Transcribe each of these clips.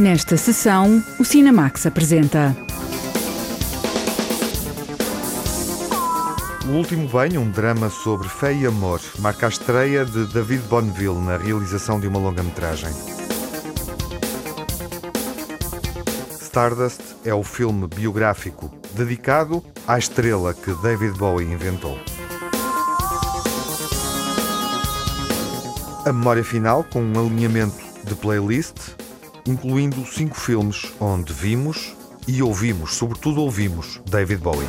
Nesta sessão, o Cinemax apresenta. O Último Banho, um drama sobre fé e amor, marca a estreia de David Bonneville na realização de uma longa-metragem. Stardust é o filme biográfico dedicado à estrela que David Bowie inventou. A memória final com um alinhamento de playlist, incluindo cinco filmes onde vimos e ouvimos, sobretudo ouvimos, David Bowie.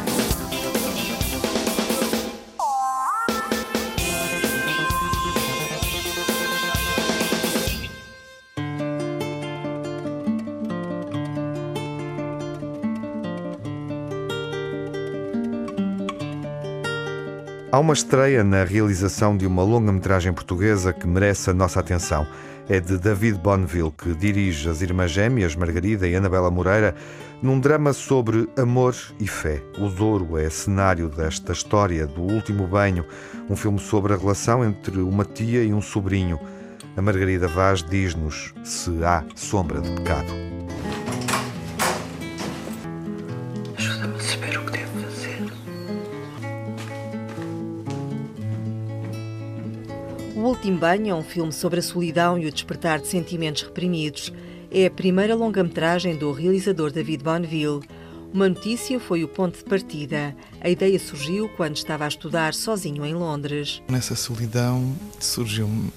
Há uma estreia na realização de uma longa-metragem portuguesa que merece a nossa atenção. É de David Bonneville, que dirige as irmãs gêmeas Margarida e Anabela Moreira num drama sobre amor e fé. O Douro é cenário desta história do último banho, um filme sobre a relação entre uma tia e um sobrinho. A Margarida Vaz diz-nos se há sombra de pecado. O Último Banho é um filme sobre a solidão e o despertar de sentimentos reprimidos. É a primeira longa-metragem do realizador David Bonneville. Uma notícia foi o ponto de partida. A ideia surgiu quando estava a estudar sozinho em Londres. Nessa solidão surgiu-me uh,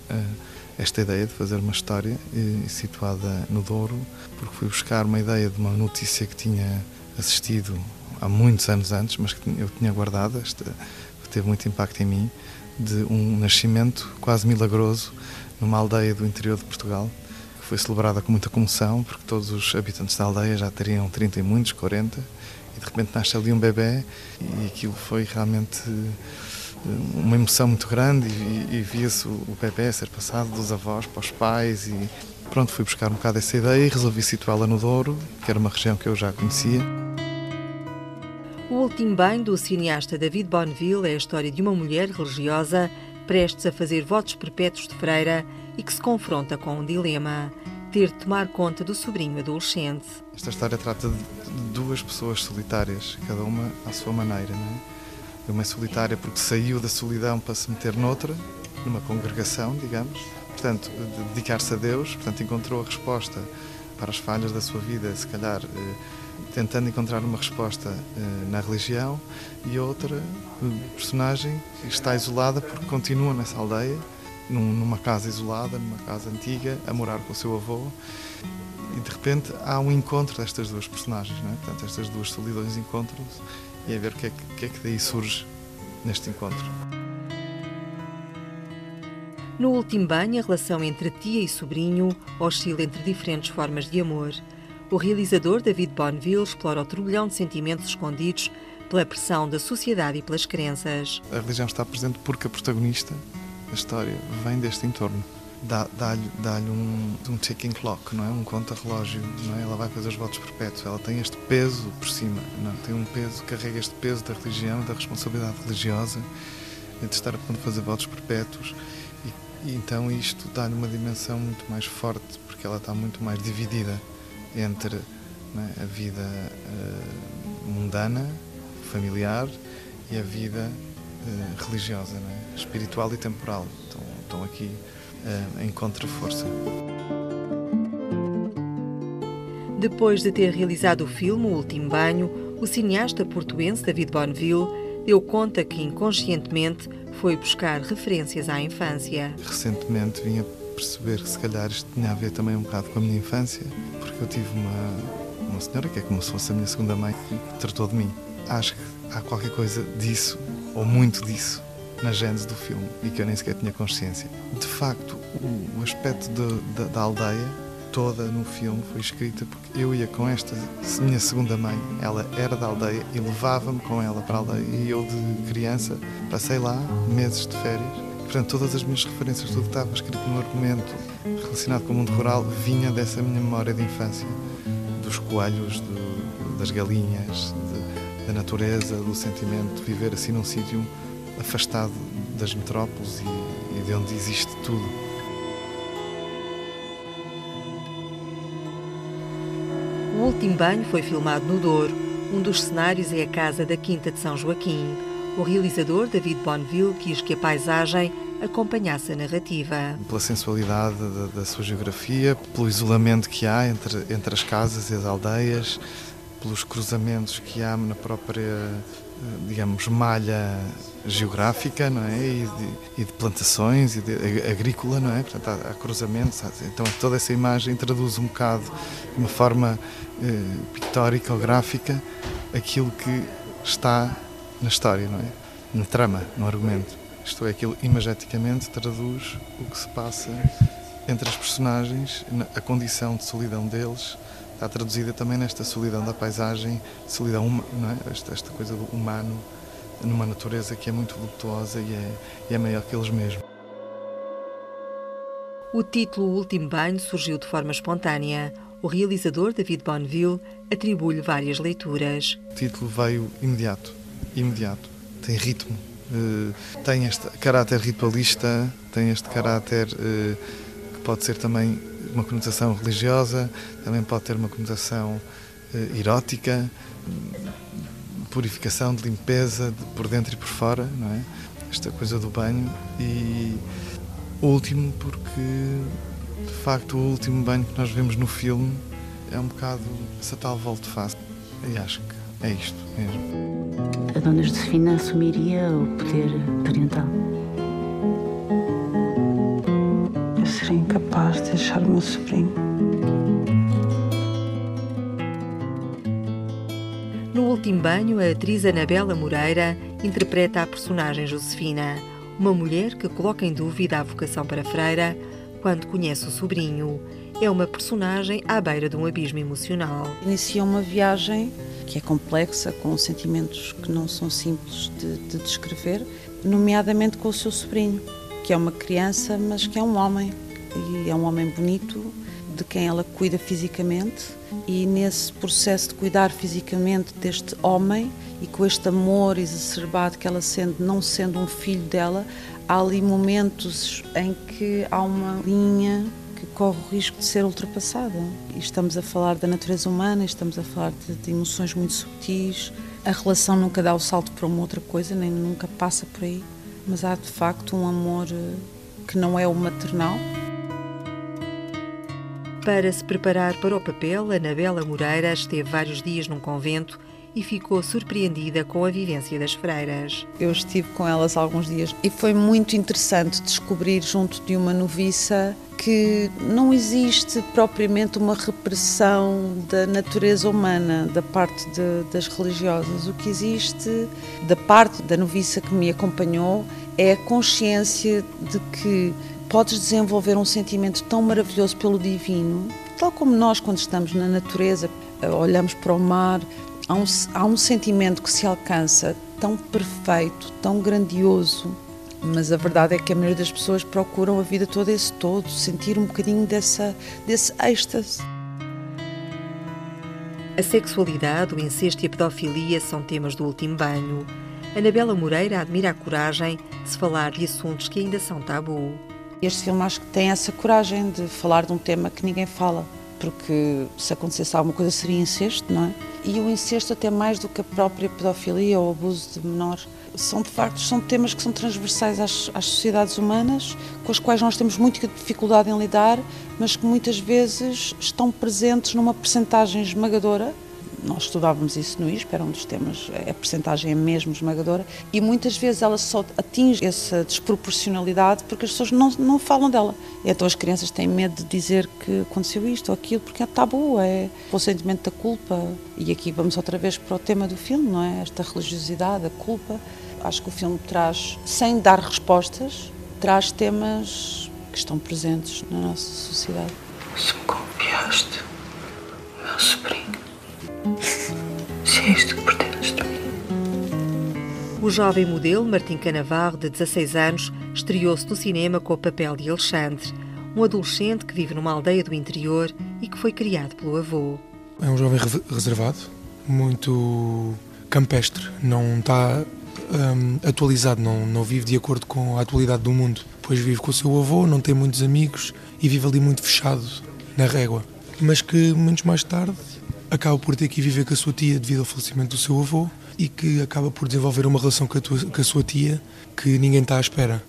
esta ideia de fazer uma história uh, situada no Douro, porque fui buscar uma ideia de uma notícia que tinha assistido há muitos anos antes, mas que eu tinha guardado, esta, teve muito impacto em mim, de um nascimento quase milagroso numa aldeia do interior de Portugal, que foi celebrada com muita comoção, porque todos os habitantes da aldeia já teriam 30 e muitos, 40, e de repente nasce ali um bebê, e aquilo foi realmente uma emoção muito grande, e, e via-se o bebê ser passado dos avós para os pais, e pronto, fui buscar um bocado essa ideia e resolvi situá-la no Douro, que era uma região que eu já conhecia. O Último Banho do cineasta David Bonneville é a história de uma mulher religiosa prestes a fazer votos perpétuos de freira e que se confronta com um dilema: ter de tomar conta do sobrinho adolescente. Esta história trata de duas pessoas solitárias, cada uma à sua maneira. Não é? Uma é solitária porque saiu da solidão para se meter noutra, numa congregação, digamos. Portanto, de dedicar-se a Deus, portanto, encontrou a resposta para as falhas da sua vida, se calhar tentando encontrar uma resposta uh, na religião e outra uh, personagem que está isolada porque continua nessa aldeia, num, numa casa isolada, numa casa antiga, a morar com o seu avô e de repente há um encontro destas duas personagens, não é? portanto estas duas solidões encontram-se e é ver o que, é que, que é que daí surge neste encontro. No último banho, a relação entre tia e sobrinho oscila entre diferentes formas de amor. O realizador David Bonneville explora o turbilhão de sentimentos escondidos pela pressão da sociedade e pelas crenças. A religião está presente porque a protagonista da história vem deste entorno. Dá-lhe dá dá um, um ticking clock, não é? um conta-relógio. Não é? Ela vai fazer os votos perpétuos. Ela tem este peso por cima. Não? é? Tem um peso, carrega este peso da religião, da responsabilidade religiosa, de estar a ponto de fazer votos perpétuos. E, e então isto dá-lhe uma dimensão muito mais forte, porque ela está muito mais dividida entre é, a vida uh, mundana, familiar e a vida uh, religiosa, é? espiritual e temporal. Então, estão aqui uh, em contra-força. Depois de ter realizado o filme O Último Banho, o cineasta portuense David Bonneville deu conta que inconscientemente foi buscar referências à infância. Recentemente vim a perceber que se calhar isto tinha a ver também um bocado com a minha infância, porque eu tive uma, uma senhora que é como se fosse a minha segunda mãe que tratou de mim. Acho que há qualquer coisa disso, ou muito disso, na gênese do filme e que eu nem sequer tinha consciência. De facto, o, o aspecto de, de, da aldeia toda no filme foi escrita porque eu ia com esta minha segunda mãe, ela era da aldeia e levava-me com ela para a aldeia e eu de criança passei lá meses de férias Portanto, todas as minhas referências, tudo estava escrito no argumento relacionado com o mundo rural, vinha dessa minha memória de infância, dos coelhos, das galinhas, de, da natureza, do sentimento de viver assim num sítio afastado das metrópoles e, e de onde existe tudo. O último banho foi filmado no Douro. Um dos cenários é a casa da Quinta de São Joaquim. O realizador, David Bonneville, quis que a paisagem acompanhasse a narrativa. Pela sensualidade da, da sua geografia, pelo isolamento que há entre, entre as casas e as aldeias, pelos cruzamentos que há na própria, digamos, malha geográfica, não é? E de, e de plantações e de agrícola, não é? Portanto, há, há cruzamentos. Então, toda essa imagem traduz um bocado, de uma forma eh, pictórica ou gráfica, aquilo que está na história, não é? Na trama, no argumento. Isto é, aquilo imageticamente traduz o que se passa entre as personagens, a condição de solidão deles, está traduzida também nesta solidão da paisagem, solidão, é? esta, esta coisa do humano numa natureza que é muito voluptuosa e é, e é maior que eles mesmos. O título O Último Banho surgiu de forma espontânea. O realizador, David Bonneville, atribui-lhe várias leituras. O título veio imediato, imediato. Tem ritmo, tem este caráter ritualista, tem este caráter eh, que pode ser também uma conotação religiosa, também pode ter uma conotação eh, erótica, purificação, de limpeza, de por dentro e por fora, não é? Esta coisa do banho e último porque de facto o último banho que nós vemos no filme é um bocado essa tal volte-face e acho que é isto mesmo. A dona Josefina assumiria o poder parental. Eu seria incapaz de deixar o meu sobrinho. No último banho, a atriz Anabela Moreira interpreta a personagem Josefina, uma mulher que coloca em dúvida a vocação para freira quando conhece o sobrinho. É uma personagem à beira de um abismo emocional. Inicia uma viagem que é complexa, com sentimentos que não são simples de, de descrever, nomeadamente com o seu sobrinho, que é uma criança, mas que é um homem. E é um homem bonito, de quem ela cuida fisicamente, e nesse processo de cuidar fisicamente deste homem e com este amor exacerbado que ela sente, não sendo um filho dela, há ali momentos em que há uma linha que corre o risco de ser ultrapassada. E estamos a falar da natureza humana, estamos a falar de, de emoções muito subtis. A relação nunca dá o salto para uma outra coisa, nem nunca passa por aí, mas há de facto um amor eh, que não é o maternal. Para se preparar para o papel, Anabela Moreira esteve vários dias num convento e ficou surpreendida com a vivência das freiras. Eu estive com elas alguns dias e foi muito interessante descobrir, junto de uma noviça, que não existe propriamente uma repressão da natureza humana da parte de, das religiosas. O que existe da parte da noviça que me acompanhou é a consciência de que podes desenvolver um sentimento tão maravilhoso pelo divino, tal como nós, quando estamos na natureza, olhamos para o mar, há um, há um sentimento que se alcança tão perfeito, tão grandioso, mas a verdade é que a maioria das pessoas procuram a vida toda esse todo, sentir um bocadinho dessa, desse êxtase. A sexualidade, o incesto e a pedofilia são temas do último banho. Anabela Moreira admira a coragem de se falar de assuntos que ainda são tabu. Este filme acho que tem essa coragem de falar de um tema que ninguém fala, porque se acontecesse alguma coisa seria incesto, não é? E o incesto até mais do que a própria pedofilia ou abuso de menor são de facto são temas que são transversais às, às, sociedades humanas, com as quais nós temos muita dificuldade em lidar, mas que muitas vezes estão presentes numa percentagem esmagadora nós estudávamos isso no ISP, era um dos temas, a percentagem é mesmo esmagadora, e muitas vezes ela só atinge essa desproporcionalidade porque as pessoas não, não falam dela. Então as crianças têm medo de dizer que aconteceu isto ou aquilo, porque é tabu, é o sentimento da culpa. E aqui vamos outra vez para o tema do filme, não é? Esta religiosidade, a culpa. Acho que o filme traz, sem dar respostas, traz temas que estão presentes na nossa sociedade. Se me confiaste, meu sobrinho. Se é isto que pretendes de mim. O jovem modelo Martim Canavarro, de 16 anos, estreou-se no cinema com o papel de Alexandre, um adolescente que vive numa aldeia do interior e que foi criado pelo avô. É um jovem reservado, muito campestre, não está um, atualizado, não, não vive de acordo com a atualidade do mundo. Pois vive com o seu avô, não tem muitos amigos e vive ali muito fechado na régua. Mas que, momentos mais tarde, acaba por ter que viver com a sua tia devido ao falecimento do seu avô e que acaba por desenvolver uma relação com a, tua, com a sua tia que ninguém está à espera.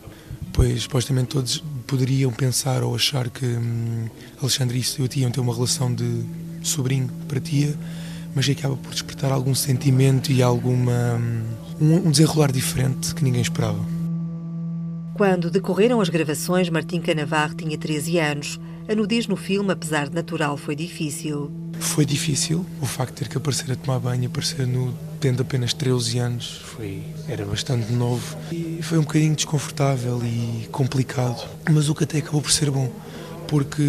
Pois supostamente todos poderiam pensar ou achar que hum, Alexandre e sua tia iam ter uma relação de sobrinho para tia, mas acaba por despertar algum sentimento e alguma hum, um desenrolar diferente que ninguém esperava. Quando decorreram as gravações, Martim Canavarro tinha 13 anos. A nudez no filme, apesar de natural, foi difícil. Foi difícil o facto de ter que aparecer a tomar banho, aparecer no tendo apenas 13 anos, foi era bastante novo e foi um bocadinho desconfortável e complicado, mas o que até acabou por ser bom, porque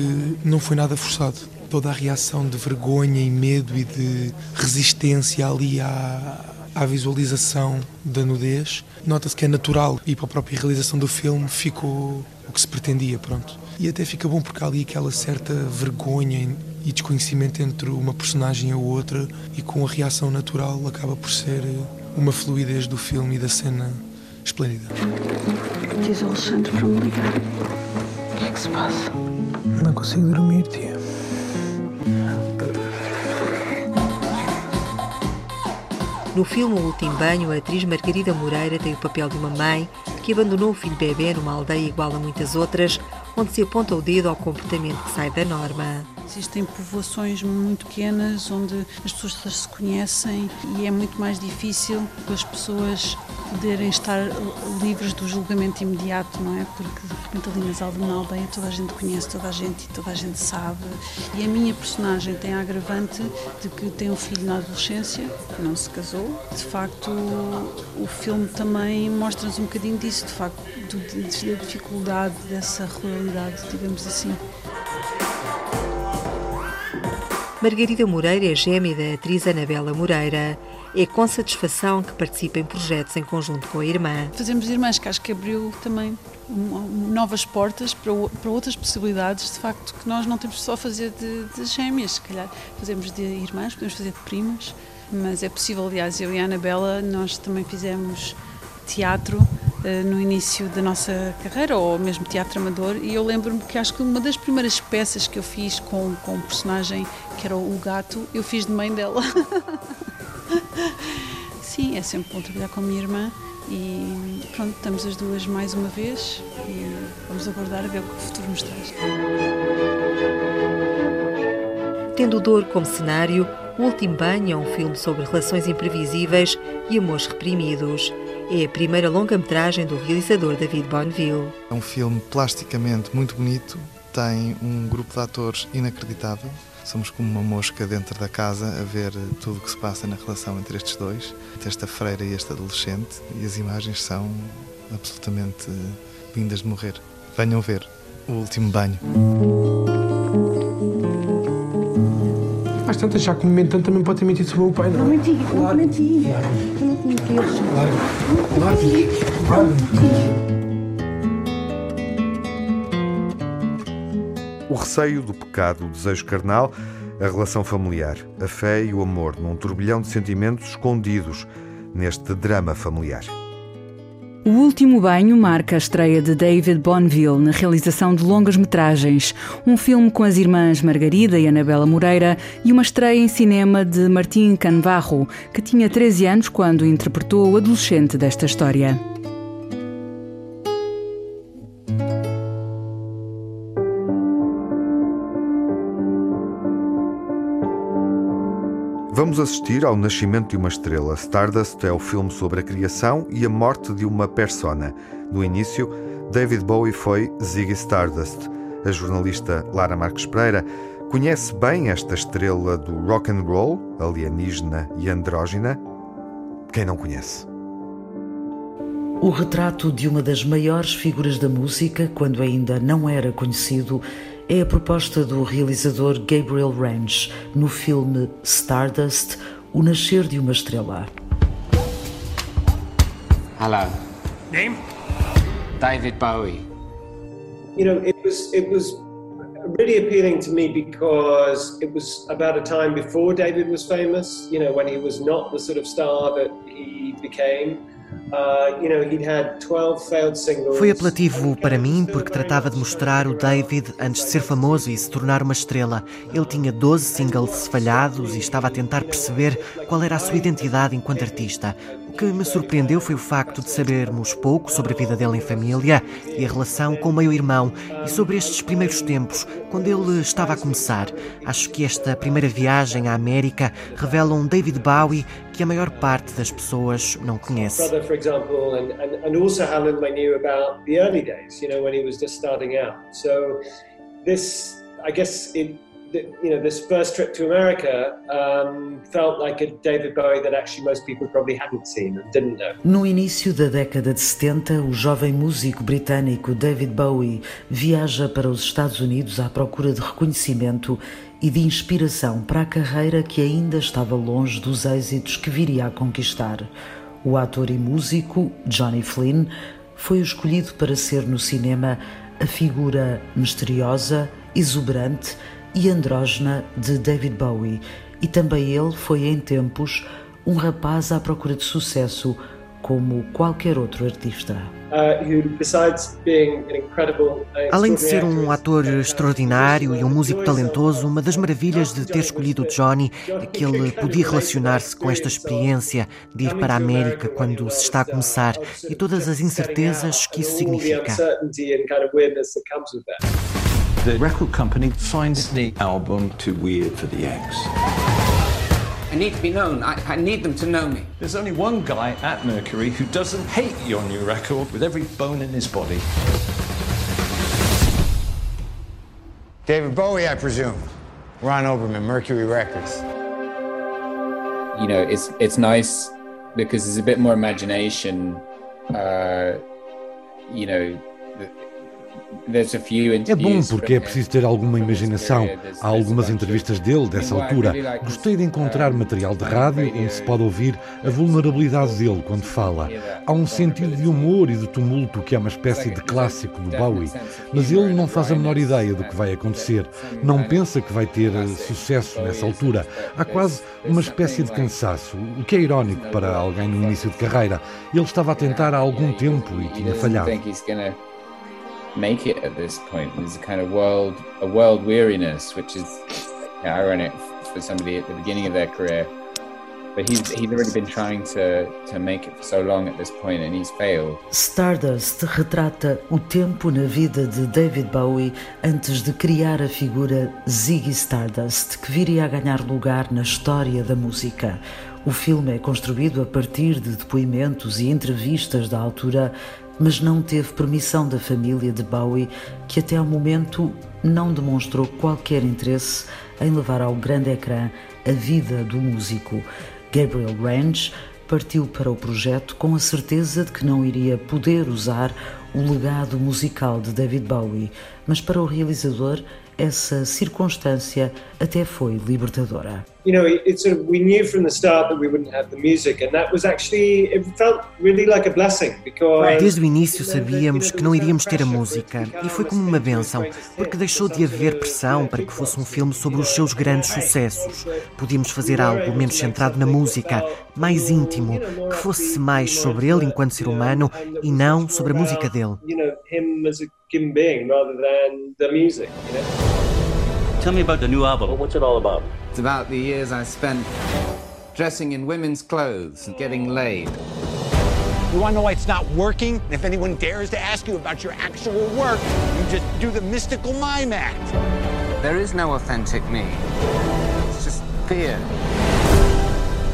não foi nada forçado. Toda a reação de vergonha e medo e de resistência ali à, à visualização da nudez, nota-se que é natural e para a própria realização do filme ficou o que se pretendia, pronto. E até fica bom porque há ali aquela certa vergonha e desconhecimento entre uma personagem e a outra e com a reação natural acaba por ser uma fluidez do filme e da cena esplêndida. Diz Alexandre para me ligar. O que é que se passa? Não consigo dormir, tia. No filme O Último Banho, a atriz Margarida Moreira tem o papel de uma mãe que abandonou o filho bebê numa aldeia igual a muitas outras, onde se aponta o dedo ao comportamento que sai da norma. Existem povoações muito pequenas onde as pessoas se conhecem e é muito mais difícil as pessoas poderem estar livres do julgamento imediato, não é? Porque de repente ali nas na aldeia toda a gente conhece toda a gente e toda a gente sabe. E a minha personagem tem a agravante de que tem um filho na adolescência, que não se casou. De facto, o filme também mostra-nos um bocadinho disso, de facto, da dificuldade dessa ruralidade, digamos assim. Margarida Moreira é gêmea da atriz Anabela Moreira. É com satisfação que participa em projetos em conjunto com a irmã. Fazemos irmãs, que acho que abriu também novas portas para, para outras possibilidades, de facto, que nós não temos só a fazer de, de gêmeas, se calhar fazemos de irmãs, podemos fazer de primas, mas é possível, aliás, eu e a Anabela, nós também fizemos teatro no início da nossa carreira, ou mesmo teatro amador, e eu lembro-me que acho que uma das primeiras peças que eu fiz com, com um personagem que era o gato, eu fiz de mãe dela. Sim, é sempre bom trabalhar com a minha irmã e pronto, estamos as duas mais uma vez e vamos aguardar a ver o que o futuro nos traz. Tendo dor como cenário, O Último Banho é um filme sobre relações imprevisíveis e amores reprimidos. É a primeira longa-metragem do realizador David Bonneville. É um filme plasticamente muito bonito, tem um grupo de atores inacreditável. Somos como uma mosca dentro da casa a ver tudo o que se passa na relação entre estes dois, entre esta freira e este adolescente, e as imagens são absolutamente lindas de morrer. Venham ver o último banho. Às tantas, já que me mente tanto, também pode ter mentido sobre o meu pai, não? Não menti, não menti. Eu não tinha filhos. Claro, claro, O receio do pecado, o desejo carnal, a relação familiar, a fé e o amor num turbilhão de sentimentos escondidos neste drama familiar. O Último Banho marca a estreia de David Bonneville na realização de longas-metragens, um filme com as irmãs Margarida e Anabela Moreira e uma estreia em cinema de Martim Canvarro, que tinha 13 anos quando interpretou o adolescente desta história. Vamos assistir ao nascimento de uma estrela. Stardust é o filme sobre a criação e a morte de uma persona. No início, David Bowie foi Ziggy Stardust. A jornalista Lara Marques Pereira conhece bem esta estrela do rock and roll, alienígena e andrógina. Quem não conhece? O retrato de uma das maiores figuras da música, quando ainda não era conhecido, é a proposta do realizador Gabriel Ranch no filme Stardust O Nascer de uma Estrela. Hello. Name? David Bowie. You know, it was it was really appealing to me because it was about a time before David was famous. You know, when he was not the sort of star that he became. Foi apelativo para mim porque tratava de mostrar o David antes de ser famoso e se tornar uma estrela. Ele tinha 12 singles falhados e estava a tentar perceber qual era a sua identidade enquanto artista. Que me surpreendeu foi o facto de sabermos pouco sobre a vida dele em família e a relação com o meio-irmão e sobre estes primeiros tempos, quando ele estava a começar. Acho que esta primeira viagem à América revela um David Bowie que a maior parte das pessoas não conhece. I guess it you know, this first trip to America um, felt like a David Bowie that actually most people probably hadn't seen and didn't know. No início da década de 70, o jovem músico britânico David Bowie viaja para os Estados Unidos à procura de reconhecimento e de inspiração para a carreira que ainda estava longe dos êxitos que viria a conquistar. O ator e músico Johnny Flynn foi escolhido para ser no cinema a figura misteriosa, exuberante e andrógena de David Bowie, e também ele foi em tempos um rapaz à procura de sucesso, como qualquer outro artista. Uh, Além de ser um ator extraordinário e um músico talentoso, uma das maravilhas de ter escolhido o Johnny é que ele podia relacionar-se com esta experiência de ir para a América quando se está a começar e todas as incertezas que isso significa. The record company finds the album too weird for the X. I need to be known. I, I, need them to know me. There's only one guy at Mercury who doesn't hate your new record with every bone in his body. David Bowie, I presume. Ron Oberman, Mercury Records. You know, it's it's nice because there's a bit more imagination. Uh, you know, É bom porque é preciso ter alguma imaginação. Há algumas entrevistas dele dessa altura. Gostei de encontrar material de rádio onde se pode ouvir a vulnerabilidade dele quando fala. Há um sentido de humor e de tumulto que é uma espécie de clássico do Bowie. Mas ele não faz a menor ideia do que vai acontecer. Não pensa que vai ter sucesso nessa altura. Há quase uma espécie de cansaço, o que é irónico para alguém no início de carreira. Ele estava a tentar há algum tempo e tinha falhado. Make it at this point. There's a kind of world, a world weariness, which is ironic for somebody at the beginning of their career. But he's, he's already been trying to, to make it for so long at this point and he's failed. Stardust retrata o tempo na vida de David Bowie antes de criar a figura Ziggy Stardust, que viria a ganhar lugar na história da música. O filme é construído a partir de depoimentos e entrevistas da altura mas não teve permissão da família de Bowie, que até ao momento não demonstrou qualquer interesse em levar ao grande ecrã a vida do músico. Gabriel Range partiu para o projeto com a certeza de que não iria poder usar o legado musical de David Bowie, mas para o realizador essa circunstância até foi libertadora. You know, it sort of we knew from the start that we wouldn't have the music and that was actually it felt really like a blessing because Desde o início sabíamos que não iríamos ter a música e foi como uma benção, porque deixou de haver pressão para que fosse um filme sobre os seus grandes sucessos. Podíamos fazer algo menos centrado na música, mais íntimo, que fosse mais sobre ele enquanto ser humano e não sobre a música dele. Tell me about the new album. Well, what's it all about? It's about the years I spent dressing in women's clothes and getting laid. You want to know why it's not working? If anyone dares to ask you about your actual work, you just do the mystical mime act. There is no authentic me. It's just fear.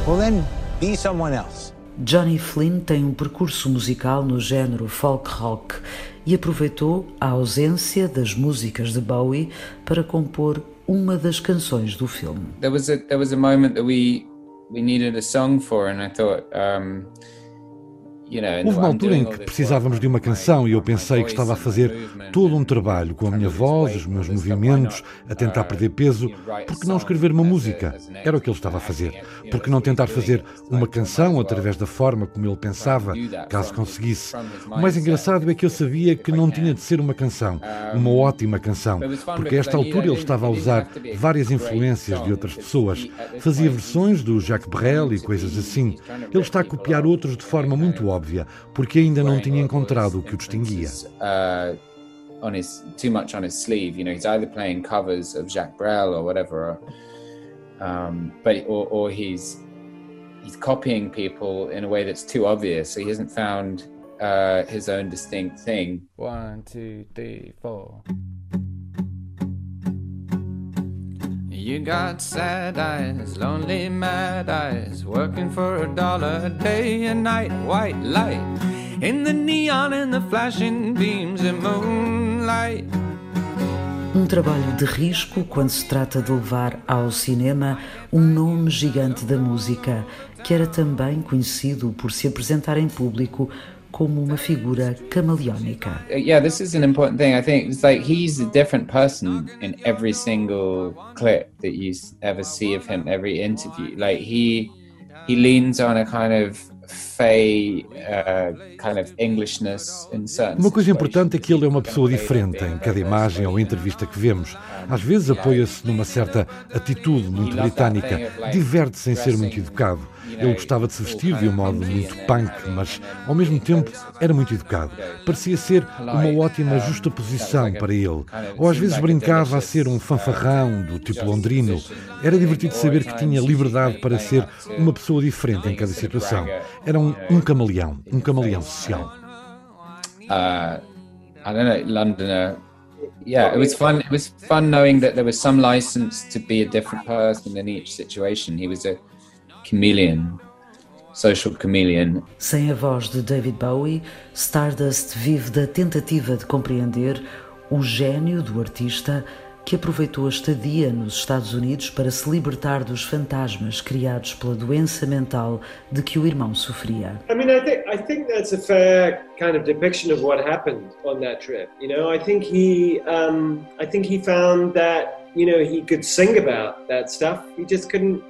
Well, then be someone else. Johnny Flynn tem um percurso musical no género folk rock e aproveitou a ausência das músicas de Bowie para compor uma das canções do filme. There was a there was a moment that we we needed a song for and I thought um Houve uma altura em que precisávamos de uma canção e eu pensei que estava a fazer todo um trabalho com a minha voz, os meus movimentos, a tentar perder peso. Por que não escrever uma música? Era o que ele estava a fazer. Por que não tentar fazer uma canção através da forma como ele pensava, caso conseguisse? O mais engraçado é que eu sabia que não tinha de ser uma canção, uma ótima canção, porque a esta altura ele estava a usar várias influências de outras pessoas. Fazia versões do Jacques Brel e coisas assim. Ele está a copiar outros de forma muito óbvia óbvia, porque ainda não tinha encontrado o que o distinguia. Uh, on his too much on his sleeve, you know, he's either playing covers of Jacques Brel or whatever, or, um, but or, or he's he's copying people in a way that's too obvious. So he hasn't found uh, his own distinct thing. One, two, three, four. You got sad eyes, lonely mad eyes, working for a dollar day and night, white light in the neon and the flashing beams of moonlight. Um trabalho de risco quando se trata de levar ao cinema um nome gigante da música, que era também conhecido por se apresentar em público como uma figura camaleónica. Yeah, this is an important thing. I think it's like he's a different person in every single clip that you ever see of him, every interview. Like he he leans on a kind of Uh, uma coisa importante é que ele é uma pessoa diferente em cada imagem ou entrevista que vemos. Às vezes apoia-se numa certa atitude muito britânica, diverte sem ser muito educado. Ele gostava de se vestir de um modo muito punk, mas ao mesmo tempo era muito educado. Parecia ser uma ótima justaposição para ele. Ou às vezes brincava a ser um fanfarrão do tipo londrino. Era divertido saber que tinha liberdade para ser uma pessoa diferente em cada situação. Era um, um camaleão, um camaleão social. Uh, I don't know, Londoner. Yeah, it was fun. It was fun knowing that there was some license to be a different person in each situation. He was a chameleon, social chameleon. Sem a voz de David Bowie, Stardust vive da tentativa de compreender o gênio do artista que aproveitou a estadia nos Estados Unidos para se libertar dos fantasmas criados pela doença mental de que o irmão sofria. I mean, I think I think that's a fair kind of depiction of what happened on that trip. You know, I think he um, I think he found that you know he could sing about that stuff. He just couldn't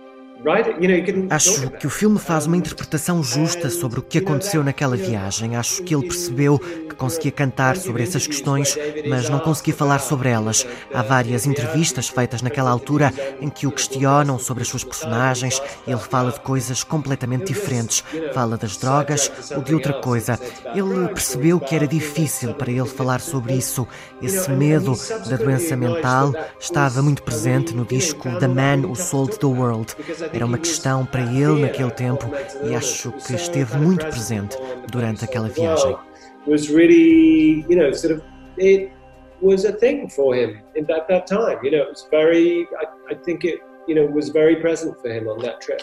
Acho que o filme faz uma interpretação justa sobre o que aconteceu naquela viagem. Acho que ele percebeu que conseguia cantar sobre essas questões, mas não conseguia falar sobre elas. Há várias entrevistas feitas naquela altura em que o questionam sobre as suas personagens. Ele fala de coisas completamente diferentes. Fala das drogas ou de outra coisa. Ele percebeu que era difícil para ele falar sobre isso. Esse medo da doença mental estava muito presente no disco The Man Who Sold the World. Era uma questão para ele naquele tempo e acho que esteve muito presente durante aquela viagem. Was really, you know, sort of it was a thing for him in that that time. You know, it was very. I, I think it, you know, was very present for him on that trip.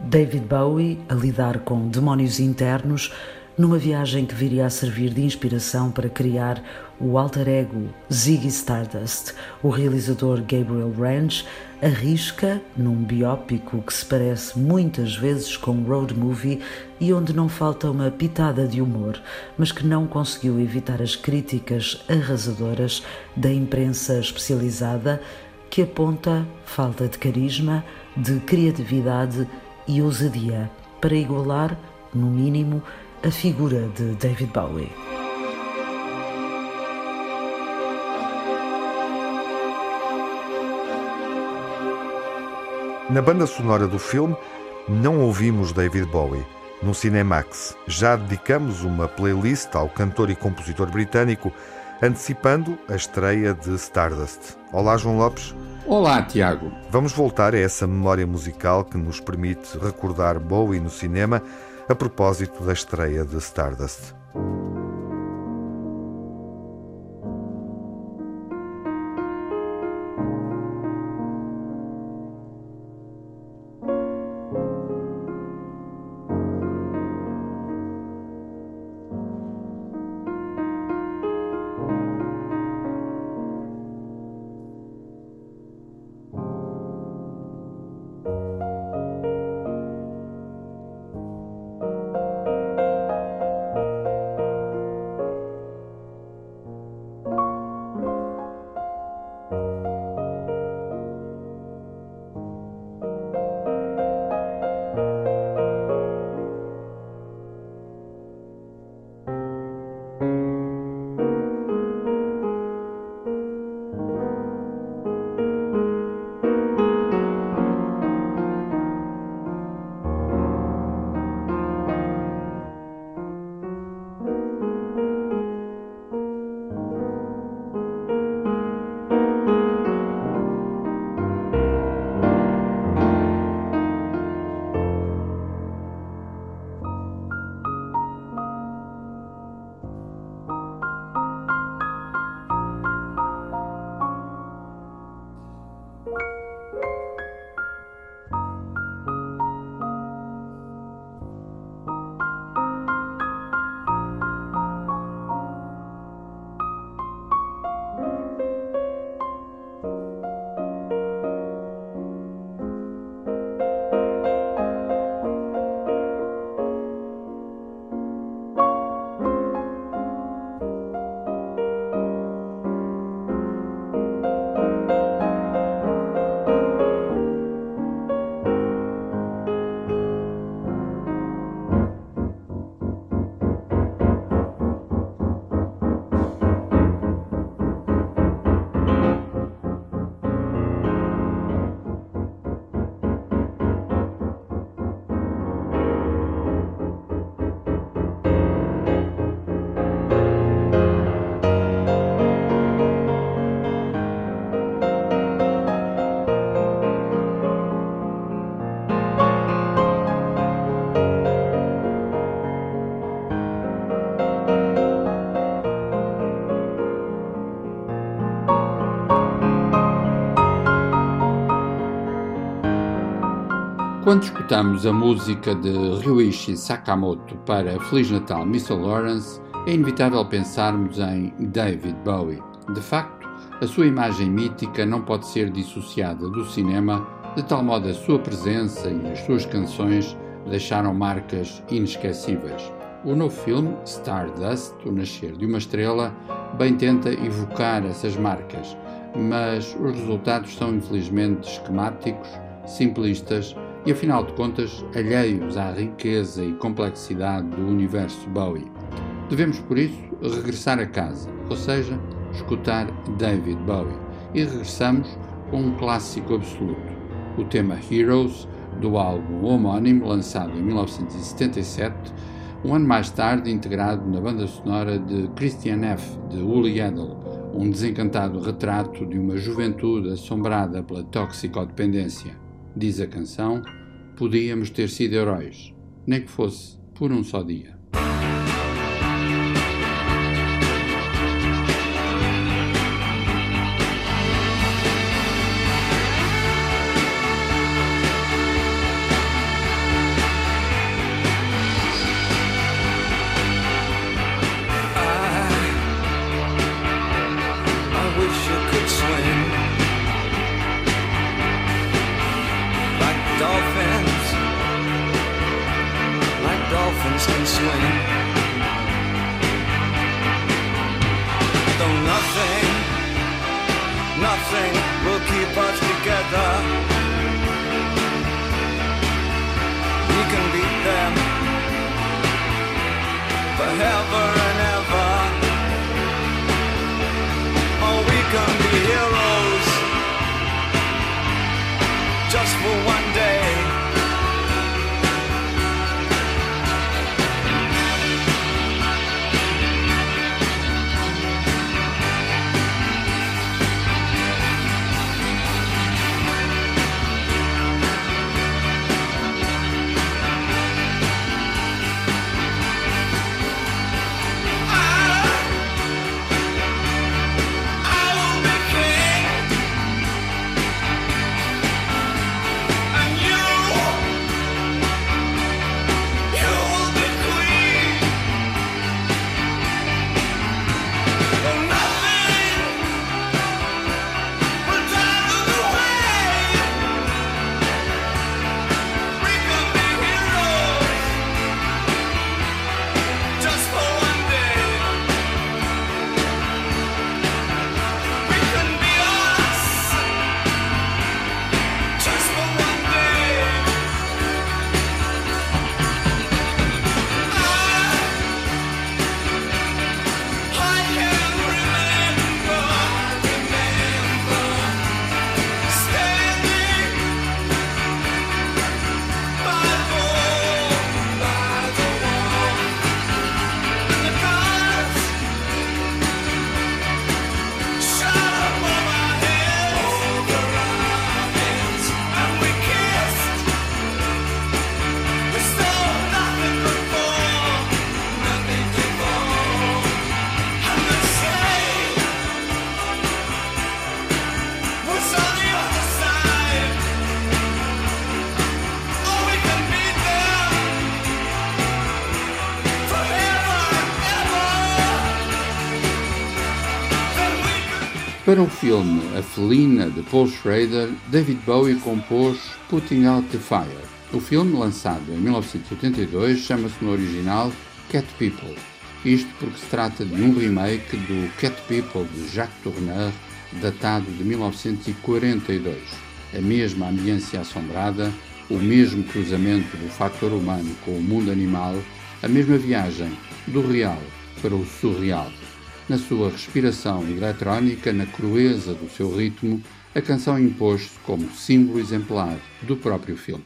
David Bowie a lidar com demónios internos numa viagem que viria a servir de inspiração para criar o alter ego Ziggy Stardust. O realizador Gabriel Ranch arrisca num biópico que se parece muitas vezes com road movie e onde não falta uma pitada de humor, mas que não conseguiu evitar as críticas arrasadoras da imprensa especializada que aponta falta de carisma, de criatividade e ousadia para igualar, no mínimo, a figura de David Bowie. Na banda sonora do filme, não ouvimos David Bowie. No Cinemax, já dedicamos uma playlist ao cantor e compositor britânico, antecipando a estreia de Stardust. Olá, João Lopes. Olá, Tiago. Vamos voltar a essa memória musical que nos permite recordar Bowie no cinema a propósito da estreia de Stardust. Quando escutamos a música de Ryuichi Sakamoto para Feliz Natal Mr. Lawrence, é inevitável pensarmos em David Bowie. De facto, a sua imagem mítica não pode ser dissociada do cinema, de tal modo a sua presença e as suas canções deixaram marcas inesquecíveis. O novo filme, Stardust, O Nascer de uma Estrela, bem tenta evocar essas marcas, mas os resultados são infelizmente esquemáticos, simplistas e, afinal de contas, alheios à riqueza e complexidade do universo Bowie. Devemos, por isso, regressar a casa, ou seja, escutar David Bowie, e regressamos com um clássico absoluto, o tema Heroes, do álbum homónimo, lançado em 1977, um ano mais tarde integrado na banda sonora de Christian F., de Uli Edel, um desencantado retrato de uma juventude assombrada pela toxicodependência. Diz a canção: Podíamos ter sido heróis, nem que fosse por um só dia. Para o filme A Felina de Paul Schrader, David Bowie compôs Putting Out the Fire. O filme, lançado em 1982, chama-se no original Cat People. Isto porque se trata de um remake do Cat People de Jacques Tourneur, datado de 1942. A mesma ambiência assombrada, o mesmo cruzamento do factor humano com o mundo animal, a mesma viagem do real para o surreal. Na sua respiração eletrónica, na crueza do seu ritmo, a canção impôs-se como símbolo exemplar do próprio filme.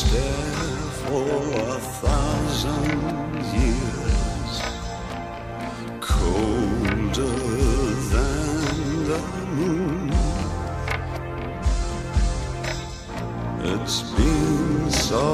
stare for a thousand years colder than the moon. It's been so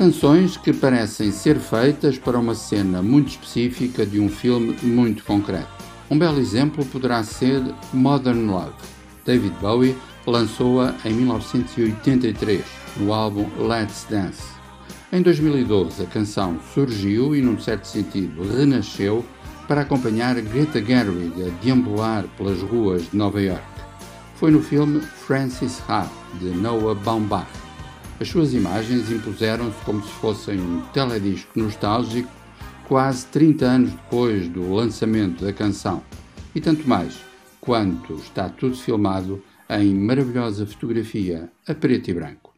canções que parecem ser feitas para uma cena muito específica de um filme muito concreto. Um belo exemplo poderá ser Modern Love. David Bowie lançou-a em 1983, no álbum Let's Dance. Em 2012, a canção surgiu e, num certo sentido, renasceu para acompanhar Greta Gerwig a deambular pelas ruas de Nova York. Foi no filme Francis Ha, de Noah Baumbach. As suas imagens impuseram-se como se fossem um teledisco nostálgico quase 30 anos depois do lançamento da canção. E tanto mais, quanto está tudo filmado em maravilhosa fotografia a preto e branco.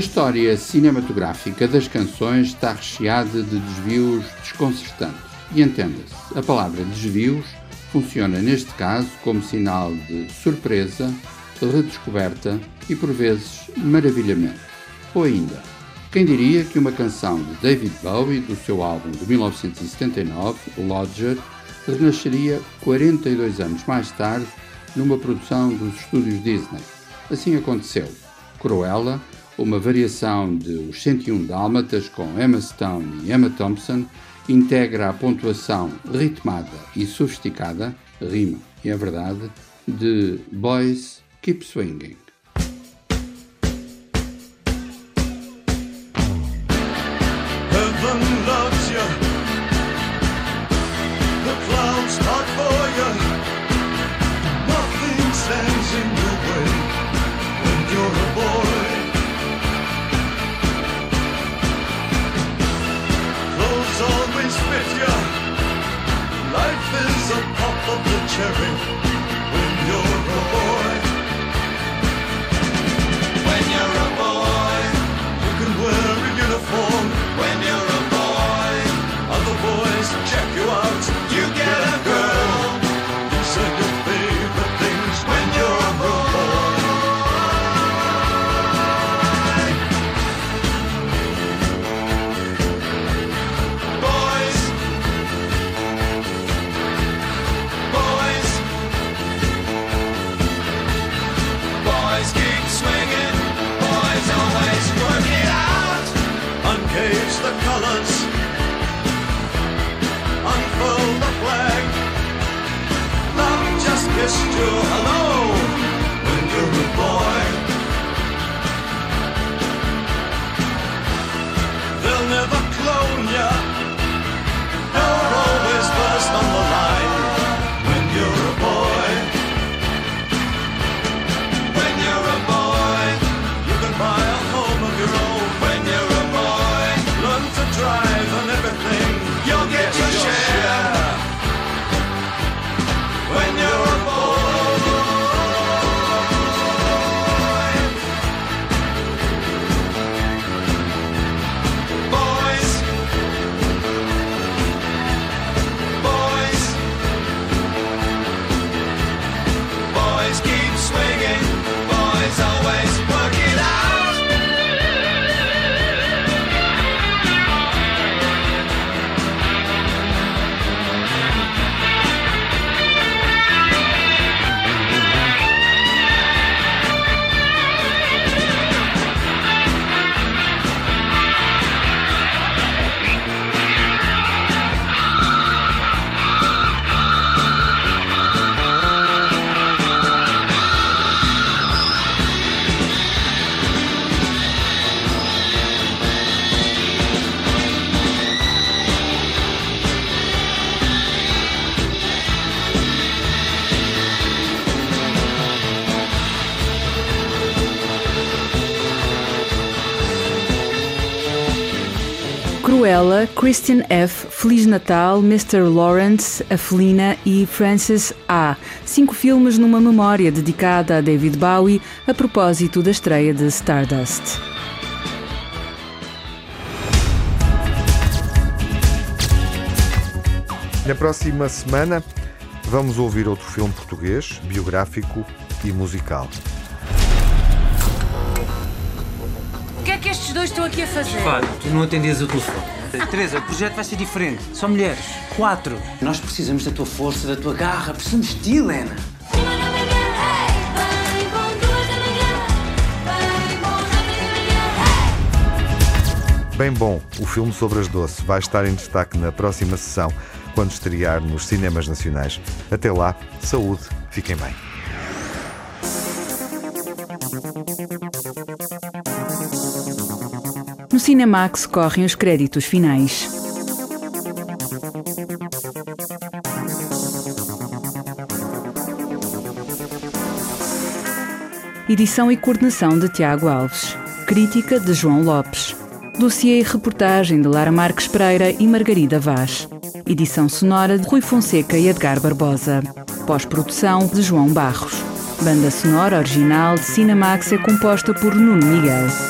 História cinematográfica das canções está recheada de desvios desconcertantes. E entenda-se, a palavra desvios funciona neste caso como sinal de surpresa, redescoberta e por vezes maravilhamento. Ou ainda, quem diria que uma canção de David Bowie do seu álbum de 1979, Lodger, renasceria 42 anos mais tarde numa produção dos estúdios Disney. Assim aconteceu. Cruella uma variação de Os 101 Dálmatas com Emma Stone e Emma Thompson, integra a pontuação ritmada e sofisticada, rima, é verdade, de Boys Keep Swinging. Heaven. Life is a pop of the cherry Christian F., Feliz Natal, Mr. Lawrence, A Felina e Frances A. Cinco filmes numa memória dedicada a David Bowie a propósito da estreia de Stardust. Na próxima semana vamos ouvir outro filme português, biográfico e musical. O que é que estes dois estão aqui a fazer? Fábio, tu não atendias o telefone. Teresa, o projeto vai ser diferente. Só mulheres. Quatro. Nós precisamos da tua força, da tua garra. Precisamos de ti, Helena. Bem bom, o filme sobre as doce vai estar em destaque na próxima sessão, quando estrear nos cinemas nacionais. Até lá, saúde, fiquem bem. No Cinemax correm os créditos finais. Edição e coordenação de Tiago Alves. Crítica de João Lopes. Dossiê e reportagem de Lara Marques Pereira e Margarida Vaz. Edição sonora de Rui Fonseca e Edgar Barbosa. Pós-produção de João Barros. Banda sonora original de Cinemax é composta por Nuno Miguel.